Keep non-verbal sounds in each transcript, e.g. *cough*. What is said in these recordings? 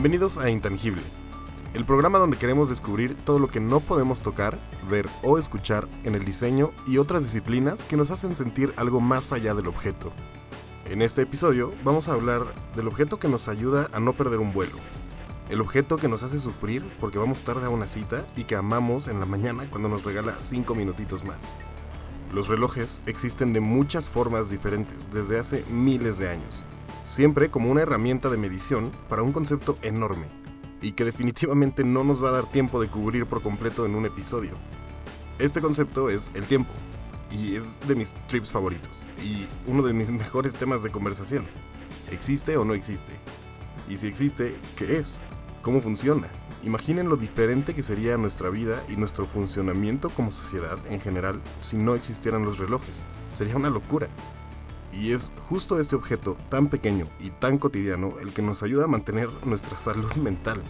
Bienvenidos a Intangible, el programa donde queremos descubrir todo lo que no podemos tocar, ver o escuchar en el diseño y otras disciplinas que nos hacen sentir algo más allá del objeto. En este episodio vamos a hablar del objeto que nos ayuda a no perder un vuelo, el objeto que nos hace sufrir porque vamos tarde a una cita y que amamos en la mañana cuando nos regala 5 minutitos más. Los relojes existen de muchas formas diferentes desde hace miles de años, siempre como una herramienta de medición para un concepto enorme y que definitivamente no nos va a dar tiempo de cubrir por completo en un episodio. Este concepto es el tiempo y es de mis trips favoritos y uno de mis *laughs* mejores temas de conversación. ¿Existe o no existe? Y si existe, ¿qué es? ¿Cómo funciona? Imaginen lo diferente que sería nuestra vida y nuestro funcionamiento como sociedad en general si no existieran los relojes. Sería una locura. Y es justo este objeto tan pequeño y tan cotidiano el que nos ayuda a mantener nuestra salud mental.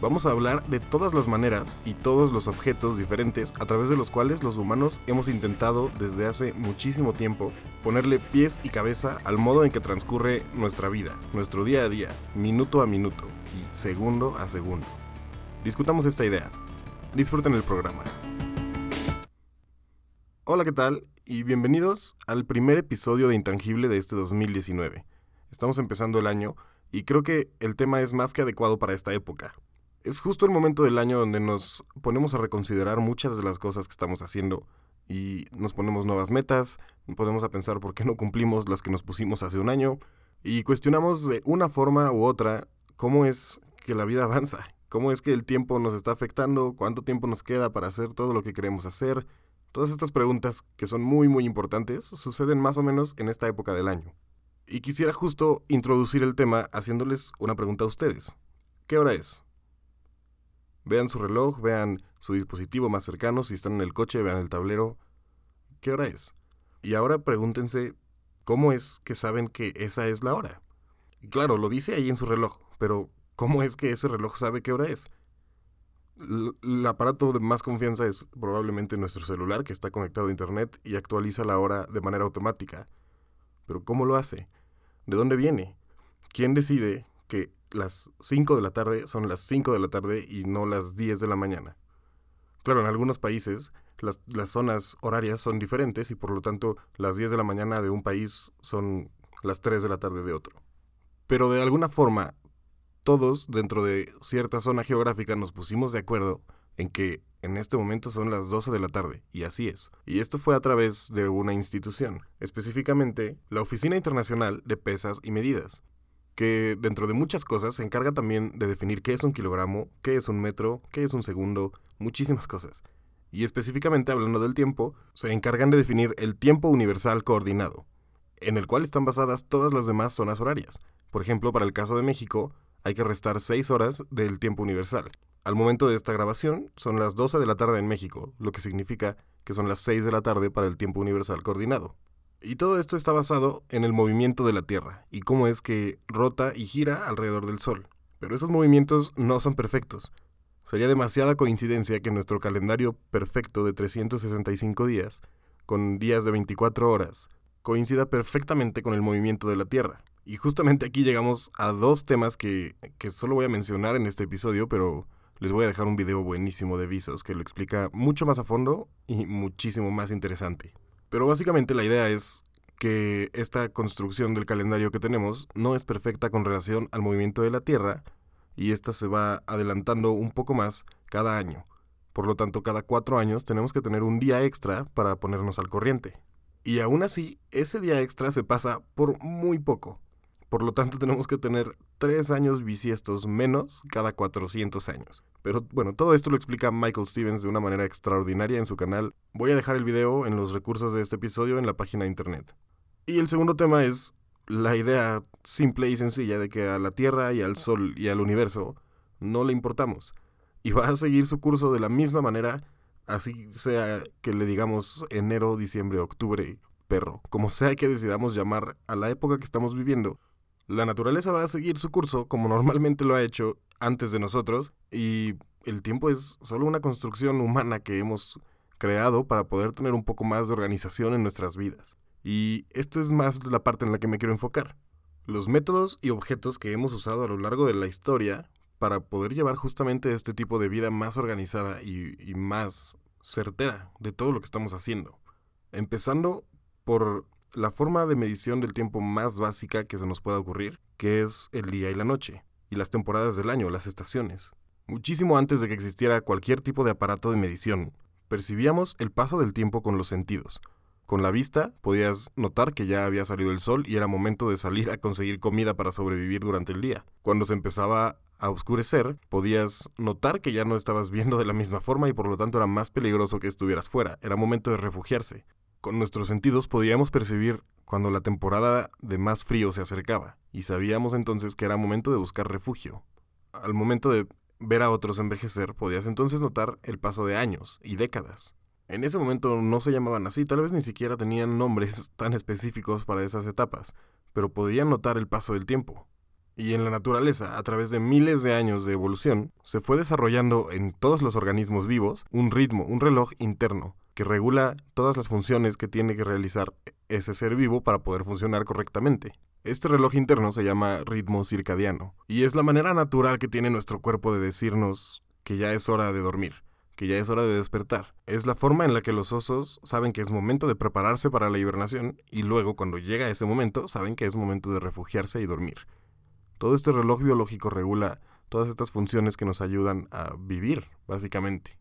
Vamos a hablar de todas las maneras y todos los objetos diferentes a través de los cuales los humanos hemos intentado desde hace muchísimo tiempo ponerle pies y cabeza al modo en que transcurre nuestra vida, nuestro día a día, minuto a minuto y segundo a segundo. Discutamos esta idea. Disfruten el programa. Hola, ¿qué tal? Y bienvenidos al primer episodio de Intangible de este 2019. Estamos empezando el año y creo que el tema es más que adecuado para esta época. Es justo el momento del año donde nos ponemos a reconsiderar muchas de las cosas que estamos haciendo y nos ponemos nuevas metas, ponemos a pensar por qué no cumplimos las que nos pusimos hace un año y cuestionamos de una forma u otra cómo es que la vida *laughs* avanza, cómo es que el tiempo nos está afectando, cuánto tiempo nos queda para hacer todo lo que queremos hacer. Todas estas preguntas, que son muy muy importantes, suceden más o menos en esta época del año. Y quisiera justo introducir el tema haciéndoles una pregunta a ustedes. ¿Qué hora es? Vean su reloj, vean su dispositivo más cercano, si están en el coche, vean el tablero. ¿Qué hora es? Y ahora pregúntense, ¿cómo es que saben que esa es la hora? Claro, lo dice ahí en su reloj, pero ¿cómo es que ese reloj sabe qué hora es? El aparato de más confianza es probablemente nuestro celular que está conectado a internet y actualiza la hora de manera automática. Pero ¿cómo lo hace? ¿De dónde viene? ¿Quién decide que las 5 de la tarde son las 5 de la tarde y no las 10 de la mañana? Claro, en algunos países las, las zonas horarias son diferentes y por lo tanto las 10 de la mañana de un país son las 3 de la tarde de otro. Pero de alguna forma todos dentro de cierta zona geográfica nos pusimos de acuerdo en que en este momento son las 12 de la tarde, y así es. Y esto fue a través de una institución, específicamente la Oficina Internacional de Pesas y Medidas, que dentro de muchas cosas se encarga también de definir qué es un kilogramo, qué es un metro, qué es un segundo, muchísimas cosas. Y específicamente hablando del tiempo, se encargan de definir el tiempo universal coordinado, en el cual están basadas todas las demás zonas horarias. Por ejemplo, para el caso de México, hay que restar 6 horas del tiempo universal. Al momento de esta grabación son las 12 de la tarde en México, lo que significa que son las 6 de la tarde para el tiempo universal coordinado. Y todo esto está basado en el movimiento de la Tierra y cómo es que rota y gira alrededor del Sol. Pero esos movimientos no son perfectos. Sería demasiada coincidencia que nuestro calendario perfecto de 365 días, con días de 24 horas, coincida perfectamente con el movimiento de la Tierra. Y justamente aquí llegamos a dos temas que, que solo voy a mencionar en este episodio, pero les voy a dejar un video buenísimo de Visos que lo explica mucho más a fondo y muchísimo más interesante. Pero básicamente la idea es que esta construcción del calendario que tenemos no es perfecta con relación al movimiento de la Tierra y esta se va adelantando un poco más cada año. Por lo tanto, cada cuatro años tenemos que tener un día extra para ponernos al corriente. Y aún así, ese día extra se pasa por muy poco. Por lo tanto, tenemos que tener tres años bisiestos menos cada 400 años. Pero bueno, todo esto lo explica Michael Stevens de una manera extraordinaria en su canal. Voy a dejar el video en los recursos de este episodio en la página de internet. Y el segundo tema es la idea simple y sencilla de que a la Tierra y al Sol y al universo no le importamos. Y va a seguir su curso de la misma manera, así sea que le digamos enero, diciembre, octubre, perro, como sea que decidamos llamar a la época que estamos viviendo la naturaleza va a seguir su curso como normalmente lo ha hecho antes de nosotros y el tiempo es solo una construcción humana que hemos creado para poder tener un poco más de organización en nuestras vidas. Y esto es más la parte en la que me quiero enfocar. Los métodos y objetos que hemos usado a lo largo de la historia para poder llevar justamente este tipo de vida más organizada y, y más certera de todo lo que estamos haciendo. Empezando por la forma de medición del tiempo más básica que se nos pueda ocurrir, que es el día y la noche, y las temporadas del año, las estaciones. Muchísimo antes de que existiera cualquier tipo de aparato de medición, percibíamos el paso del tiempo con los sentidos. Con la vista podías notar que ya había salido el sol y era momento de salir a conseguir comida para sobrevivir durante el día. Cuando se empezaba a oscurecer, podías notar que ya no estabas viendo de la misma forma y por lo tanto era más peligroso que estuvieras fuera. Era momento de refugiarse. Con nuestros sentidos podíamos percibir cuando la temporada de más frío se acercaba, y sabíamos entonces que era momento de buscar refugio. Al momento de ver a otros envejecer, podías entonces notar el paso de años y décadas. En ese momento no se llamaban así, tal vez ni siquiera tenían nombres *laughs* tan específicos para esas etapas, pero podían notar el paso del tiempo. Y en la naturaleza, a través de miles de años de evolución, se fue desarrollando en todos los organismos vivos un ritmo, un reloj interno, que regula todas las funciones que tiene que realizar ese ser vivo para poder funcionar correctamente. Este reloj interno se llama ritmo circadiano, y es la manera natural que tiene nuestro cuerpo de decirnos que ya es hora de dormir que ya es hora de despertar. Es la forma en la que los osos saben que es momento de prepararse para la hibernación y luego cuando llega ese momento saben que es momento de refugiarse y dormir. Todo este reloj biológico regula todas estas funciones que nos ayudan a vivir, básicamente.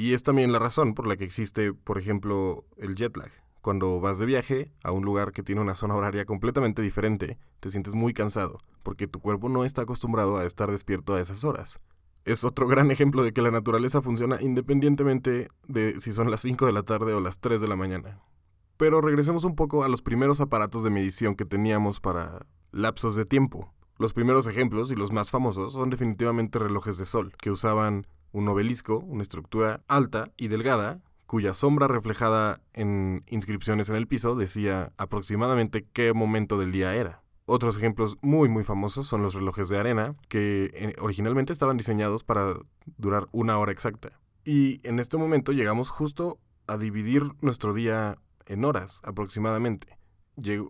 Y es también la razón por la que existe, por ejemplo, el jet lag. Cuando vas de viaje a un lugar que tiene una zona horaria completamente diferente, te sientes muy cansado, porque tu cuerpo no está acostumbrado a estar despierto a esas horas es otro gran ejemplo de que la naturaleza funciona independientemente de si son las 5 de la tarde o las 3 de la mañana. Pero regresemos un poco a los primeros aparatos de medición que teníamos para lapsos de tiempo. Los primeros ejemplos y los más famosos son definitivamente relojes de sol, que usaban un obelisco, una estructura alta y delgada, cuya sombra reflejada en inscripciones en el piso decía aproximadamente qué momento del día era. Otros ejemplos muy muy famosos son los relojes de arena, que eh, originalmente estaban diseñados para durar una hora exacta. Y en este momento llegamos justo a dividir nuestro día en horas aproximadamente.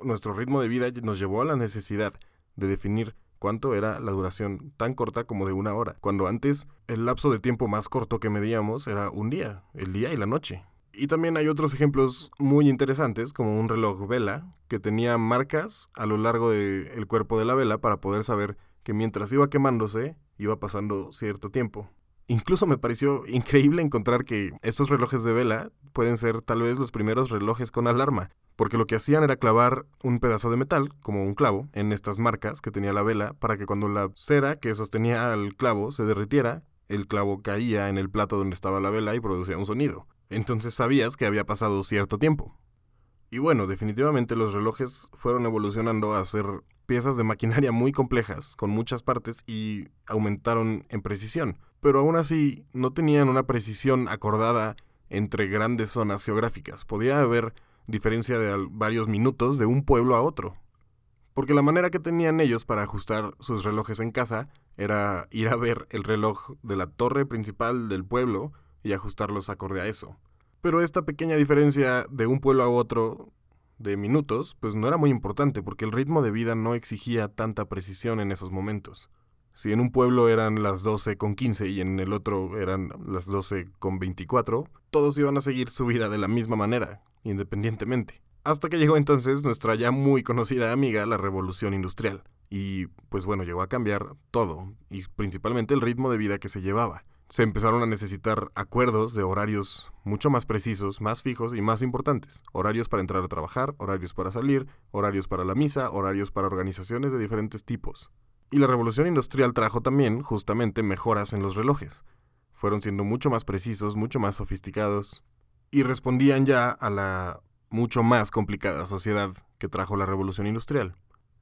nuestro ritmo de vida nos llevó a la necesidad de definir cuánto era la duración tan corta como de una hora, cuando antes el lapso de tiempo más corto que medíamos era un día, el día y la noche. Y también hay otros ejemplos muy interesantes, como un reloj vela, que tenía marcas a lo largo del cuerpo de la vela para poder saber que mientras iba quemándose, iba pasando cierto tiempo. Incluso me pareció increíble encontrar que estos relojes de vela pueden ser tal vez los primeros relojes con alarma, porque lo que hacían era clavar un pedazo de metal, como un clavo, en estas marcas que tenía la vela, para que cuando la cera que sostenía al clavo se derritiera, el clavo caía en el plato donde estaba la vela y producía un sonido. Entonces sabías que había pasado cierto tiempo. Y bueno, definitivamente los relojes fueron evolucionando a ser piezas de maquinaria muy complejas, con muchas partes, y aumentaron en precisión. Pero aún así, no tenían una precisión acordada entre grandes zonas geográficas. Podía haber diferencia de varios minutos de un pueblo a otro. Porque la manera que tenían ellos para ajustar sus relojes en casa era ir a ver el reloj de la torre principal del pueblo y ajustarlos acorde a eso. Pero esta pequeña diferencia de un pueblo a otro de minutos, pues no era muy importante porque el ritmo de vida no exigía tanta precisión en esos momentos. Si en un pueblo eran las 12 con 15 y en el otro eran las 12 con 24, todos iban a seguir su vida de la misma manera, independientemente. Hasta que llegó entonces nuestra ya muy conocida amiga, la revolución industrial. Y pues bueno, llegó a cambiar todo, y principalmente el ritmo de vida que se llevaba se empezaron a necesitar acuerdos de horarios mucho más precisos, más fijos y más importantes. Horarios para entrar a trabajar, horarios para salir, horarios para la misa, horarios para organizaciones de diferentes tipos. Y la revolución industrial trajo también justamente mejoras en los relojes. Fueron siendo mucho más precisos, mucho más sofisticados y respondían ya a la mucho más complicada sociedad que trajo la revolución industrial.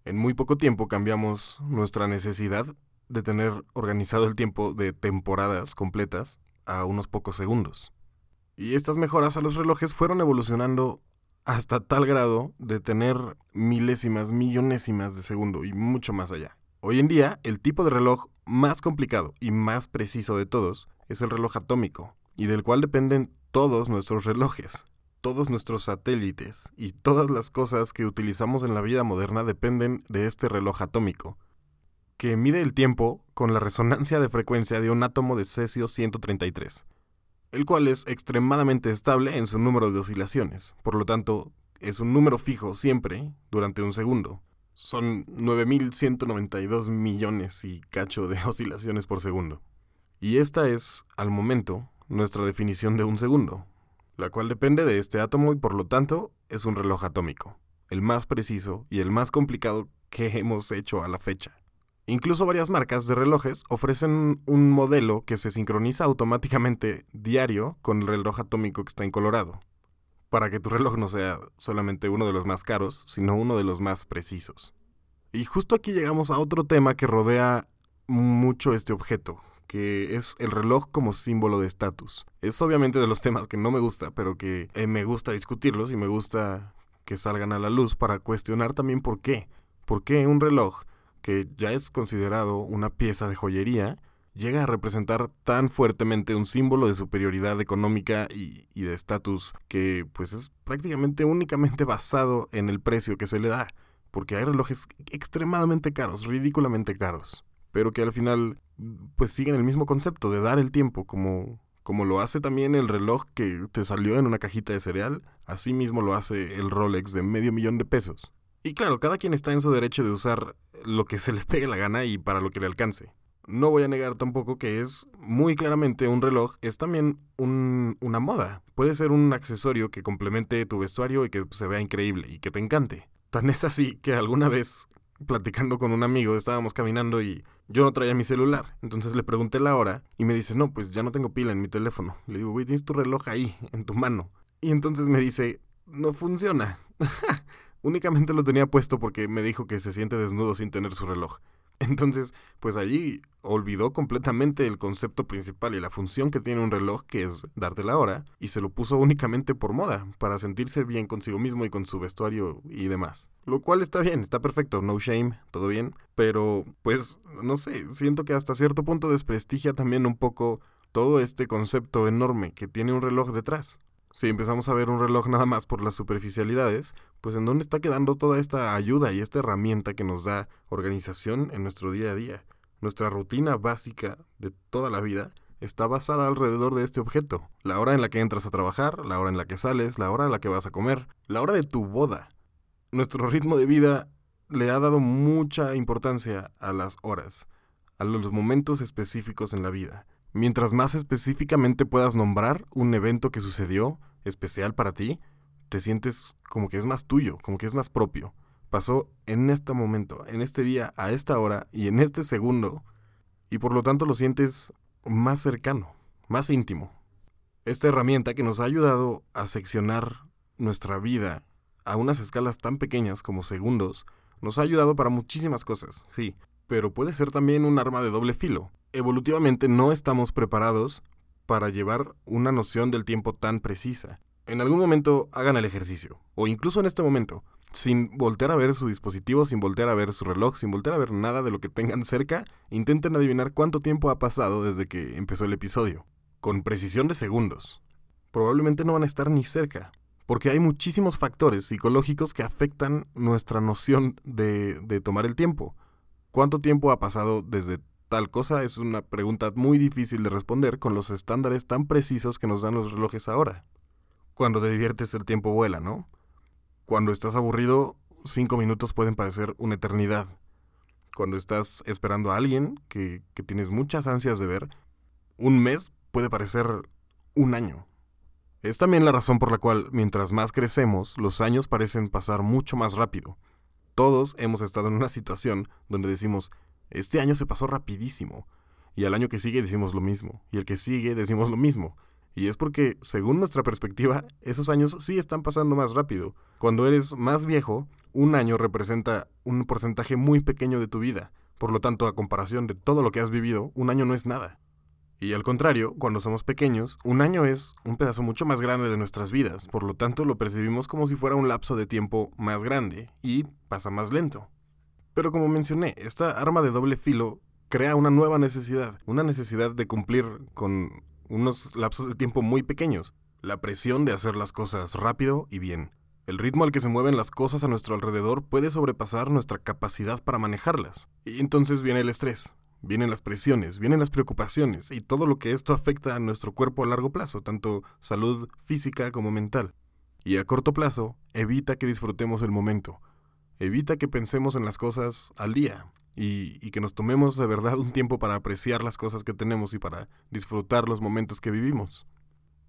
En muy poco tiempo cambiamos nuestra necesidad de tener organizado el tiempo de temporadas completas a unos pocos segundos. Y estas mejoras a los relojes fueron evolucionando hasta tal grado de tener milésimas, millonésimas de segundo y mucho más allá. Hoy en día, el tipo de reloj más complicado y más preciso de todos es el reloj atómico, y del cual dependen todos nuestros relojes. Todos nuestros satélites y todas las cosas que utilizamos en la vida moderna dependen de este reloj atómico, que mide el tiempo con la resonancia de frecuencia de un átomo de cesio 133, el cual es extremadamente estable en su número de oscilaciones, por lo tanto es un número fijo siempre durante un segundo. Son 9.192 millones y cacho de *laughs* oscilaciones por segundo. Y esta es, al momento, nuestra definición de un segundo, la cual depende de este átomo y por lo tanto es un reloj atómico, el más preciso y el más complicado que *laughs* hemos hecho a la fecha. Incluso varias marcas de relojes ofrecen un modelo que se sincroniza automáticamente diario con el reloj atómico que está en Colorado, para que tu reloj no sea solamente uno de los más caros, sino uno de los más precisos. Y justo aquí llegamos a otro tema que rodea mucho este objeto, que es el reloj como símbolo de estatus. Es obviamente de los *laughs* temas que no me gusta, pero que eh, me gusta discutirlos y me gusta que salgan a la luz para cuestionar también por qué. ¿Por qué un reloj que ya es considerado una pieza de joyería, llega a representar tan fuertemente un símbolo de superioridad económica y, de estatus que pues es prácticamente únicamente basado en el precio que se le da, porque hay relojes extremadamente caros, ridículamente caros, pero que al final pues siguen el mismo concepto de dar el tiempo como como lo hace también el reloj que te salió en una cajita de cereal, así mismo lo hace el Rolex de medio millón de pesos. Y claro, cada quien está en su derecho de usar lo que se le pegue la gana y para lo que le alcance. No voy a negar tampoco que es muy claramente un reloj, es también una moda. Puede ser un accesorio que complemente tu vestuario y que se vea increíble y que te encante. Tan es así que alguna vez, platicando con un amigo, estábamos caminando y yo no traía mi celular. Entonces le pregunté la hora y me dice, no, pues ya no tengo pila en mi teléfono. Le digo, güey, tienes tu reloj ahí, en tu mano. Y entonces me dice, no funciona. *laughs* Únicamente lo tenía puesto porque me dijo que se siente desnudo sin tener su reloj. Entonces, pues allí olvidó completamente el concepto principal y la función que tiene un reloj, que es darte la hora, y se lo puso únicamente por moda, para sentirse bien consigo mismo y con su vestuario y demás. Lo cual está bien, está perfecto, no shame, todo bien, pero pues no sé, siento que hasta cierto punto desprestigia también un poco todo este concepto enorme que tiene un reloj detrás si empezamos a ver un reloj nada más por las superficialidades, pues en dónde está quedando toda esta ayuda y esta herramienta que nos da organización en nuestro día a día. Nuestra rutina básica de toda la vida está basada alrededor de este objeto. La hora en la que entras a trabajar, la hora en la que sales, la hora en la que vas a comer, la hora de tu boda. Nuestro ritmo de vida le ha dado mucha importancia a las horas, a los momentos específicos en la vida. Mientras más específicamente puedas nombrar un evento que sucedió especial para ti, te sientes como que es más tuyo, como que es más propio. Pasó en este momento, en este día, a esta hora y en este segundo, y por lo tanto lo sientes más cercano, más íntimo. Esta herramienta que nos ha ayudado a seccionar nuestra vida a unas escalas tan pequeñas como segundos, nos ha ayudado para muchísimas cosas, sí, pero puede ser también un arma de doble filo evolutivamente no estamos preparados para llevar una noción del tiempo tan precisa. En algún momento hagan el ejercicio, o incluso en este momento, sin voltear a ver su dispositivo, sin voltear a ver su reloj, sin voltear a ver nada de lo que tengan cerca, intenten adivinar cuánto tiempo ha pasado desde que empezó el episodio, con precisión de segundos. Probablemente no van a estar ni cerca, porque hay muchísimos factores psicológicos que afectan nuestra noción de, de tomar el tiempo. ¿Cuánto tiempo ha pasado desde tal cosa es una pregunta muy difícil de responder con los estándares tan precisos que nos dan los relojes ahora. Cuando te diviertes el tiempo vuela, ¿no? Cuando estás aburrido, cinco minutos pueden parecer una eternidad. Cuando estás esperando a alguien que, que tienes muchas ansias de ver, un mes puede parecer un año. Es también la razón por la cual, mientras más crecemos, los años parecen pasar mucho más rápido. Todos hemos estado en una situación donde decimos, este año se pasó rapidísimo. Y al año que sigue decimos lo mismo. Y el que sigue decimos lo mismo. Y es porque, según nuestra perspectiva, esos años sí están pasando más rápido. Cuando eres más viejo, un año representa un porcentaje muy pequeño de tu vida. Por lo tanto, a comparación de todo lo que has vivido, un año no es nada. Y al contrario, cuando somos pequeños, un año es un pedazo mucho más grande de nuestras vidas, por lo tanto lo percibimos como si fuera un lapso de tiempo más grande y pasa más lento. Pero como mencioné, esta arma de doble filo crea una nueva necesidad, una necesidad de cumplir con unos lapsos de tiempo muy pequeños, la presión de hacer las cosas rápido y bien. El ritmo al que se mueven las cosas a nuestro alrededor puede sobrepasar nuestra capacidad para manejarlas. Y entonces viene el estrés, vienen las presiones, vienen las preocupaciones y todo lo que esto afecta a nuestro cuerpo a largo plazo, tanto salud física como mental. Y a corto plazo, evita que disfrutemos el momento. Evita que pensemos en las cosas al día y, que nos tomemos de verdad un tiempo para apreciar las cosas que tenemos y para disfrutar los momentos que vivimos.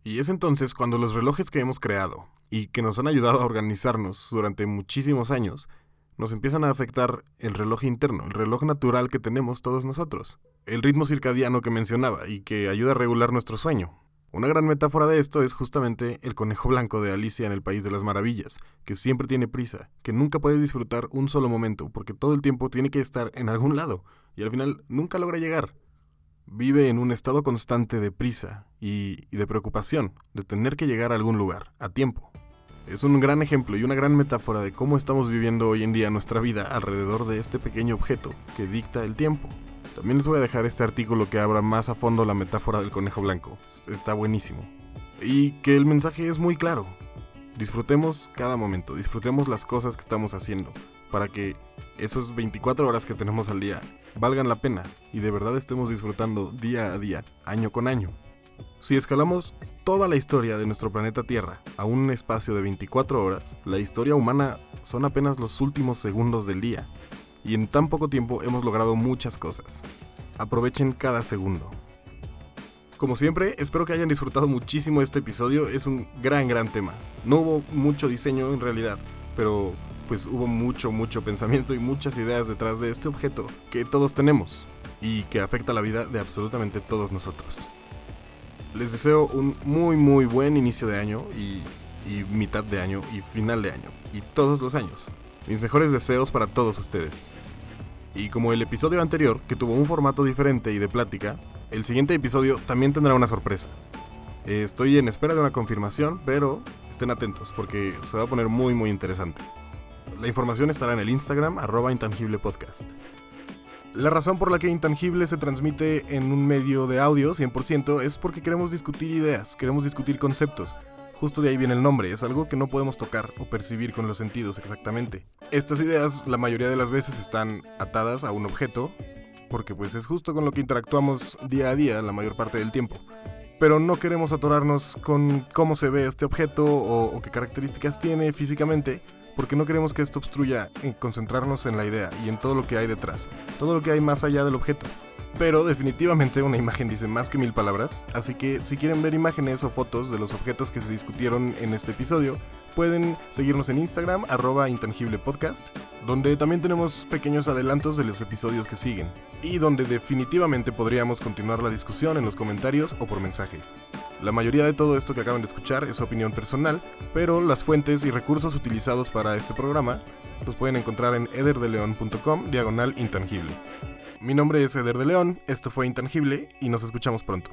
Y es entonces cuando los relojes que hemos creado y que nos han ayudado a organizarnos durante muchísimos años nos empiezan a afectar el reloj interno, el reloj natural que tenemos todos nosotros, el ritmo circadiano que mencionaba y que ayuda a regular nuestro sueño. Una gran metáfora de esto es justamente el conejo blanco de Alicia en el País de las Maravillas, que siempre tiene prisa, que nunca puede disfrutar un solo momento, porque todo el tiempo tiene que estar en algún lado, y al final nunca logra llegar. Vive en un estado constante de prisa y, y de preocupación, de tener que llegar a algún lugar, a tiempo. Es un gran ejemplo y una gran metáfora de cómo estamos viviendo hoy en día nuestra vida alrededor de este pequeño objeto que dicta el tiempo. También les voy a dejar este artículo que abra más a fondo la metáfora del conejo blanco. Está buenísimo. Y que el mensaje es muy claro. Disfrutemos cada momento, disfrutemos las cosas que estamos haciendo, para que esos 24 horas que tenemos al día valgan la pena y de verdad estemos disfrutando día a día, año con año. Si escalamos toda la historia de nuestro planeta Tierra a un espacio de 24 horas, la historia humana son apenas los últimos segundos del día, y en tan poco tiempo hemos logrado muchas cosas. Aprovechen cada segundo. Como siempre, espero que hayan disfrutado muchísimo este episodio, es un gran, gran tema. No hubo mucho diseño en realidad, pero pues hubo mucho, mucho pensamiento y muchas ideas detrás de este objeto que todos tenemos y que afecta la vida de absolutamente todos nosotros les deseo un muy muy buen inicio de año y, mitad de año y final de año y todos los años. Mis mejores deseos para todos ustedes. Y como el episodio anterior, que tuvo un formato diferente y de plática, el siguiente episodio también tendrá una sorpresa. Estoy en espera de una confirmación, pero estén atentos porque se va a poner muy muy interesante. La información estará en el Instagram arroba intangiblepodcast. La razón por la que Intangible se transmite en un medio de audio 100% es porque queremos discutir ideas, queremos discutir conceptos. Justo de ahí viene el nombre, es algo que no podemos tocar o percibir con los sentidos exactamente. Estas ideas la mayoría de las veces están atadas a un objeto, porque pues es justo con lo que interactuamos día a día la mayor parte del tiempo. Pero no queremos atorarnos con cómo se ve este objeto o, o qué características tiene físicamente, porque no queremos que esto obstruya en concentrarnos en la idea y en todo lo que hay detrás, todo lo que hay más allá del objeto. Pero definitivamente una imagen dice más que mil palabras, así que si quieren ver imágenes o fotos de los objetos que se discutieron en este episodio, pueden seguirnos en Instagram, arroba intangiblepodcast, donde también tenemos pequeños adelantos de los episodios que siguen, y donde definitivamente podríamos continuar la discusión en los comentarios o por mensaje. La mayoría de todo esto que acaban de escuchar es opinión personal, pero las fuentes y recursos utilizados para este programa los pueden encontrar en ederdeleon.com diagonal intangible. Mi nombre es Eder de León, esto fue Intangible y nos escuchamos pronto.